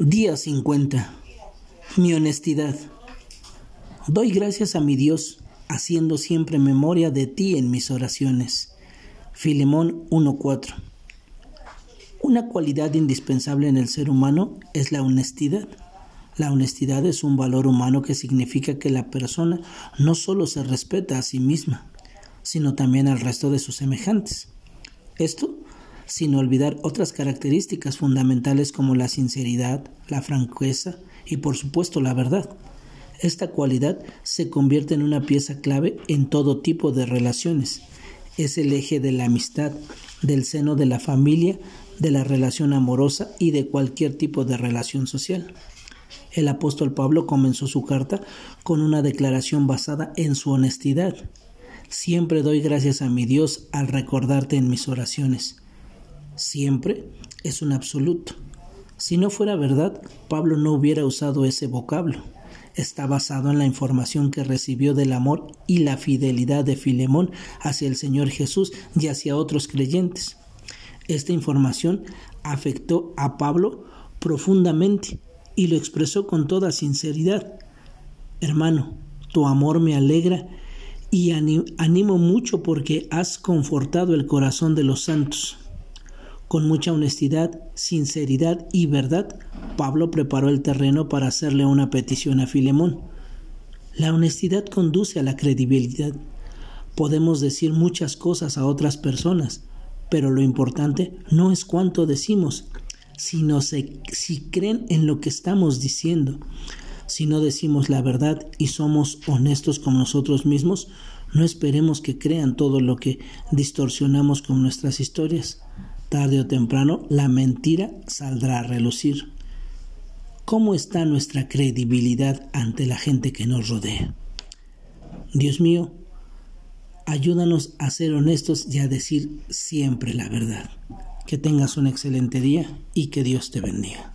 Día 50. Mi honestidad. Doy gracias a mi Dios, haciendo siempre memoria de ti en mis oraciones. Filemón 1.4. Una cualidad indispensable en el ser humano es la honestidad. La honestidad es un valor humano que significa que la persona no solo se respeta a sí misma, sino también al resto de sus semejantes. Esto sin olvidar otras características fundamentales como la sinceridad, la franqueza y por supuesto la verdad. Esta cualidad se convierte en una pieza clave en todo tipo de relaciones. Es el eje de la amistad, del seno de la familia, de la relación amorosa y de cualquier tipo de relación social. El apóstol Pablo comenzó su carta con una declaración basada en su honestidad. Siempre doy gracias a mi Dios al recordarte en mis oraciones siempre es un absoluto. Si no fuera verdad, Pablo no hubiera usado ese vocablo. Está basado en la información que recibió del amor y la fidelidad de Filemón hacia el Señor Jesús y hacia otros creyentes. Esta información afectó a Pablo profundamente y lo expresó con toda sinceridad. Hermano, tu amor me alegra y animo mucho porque has confortado el corazón de los santos. Con mucha honestidad, sinceridad y verdad, Pablo preparó el terreno para hacerle una petición a Filemón. La honestidad conduce a la credibilidad. Podemos decir muchas cosas a otras personas, pero lo importante no es cuánto decimos, sino si creen en lo que estamos diciendo. Si no decimos la verdad y somos honestos con nosotros mismos, no esperemos que crean todo lo que distorsionamos con nuestras historias tarde o temprano la mentira saldrá a relucir. ¿Cómo está nuestra credibilidad ante la gente que nos rodea? Dios mío, ayúdanos a ser honestos y a decir siempre la verdad. Que tengas un excelente día y que Dios te bendiga.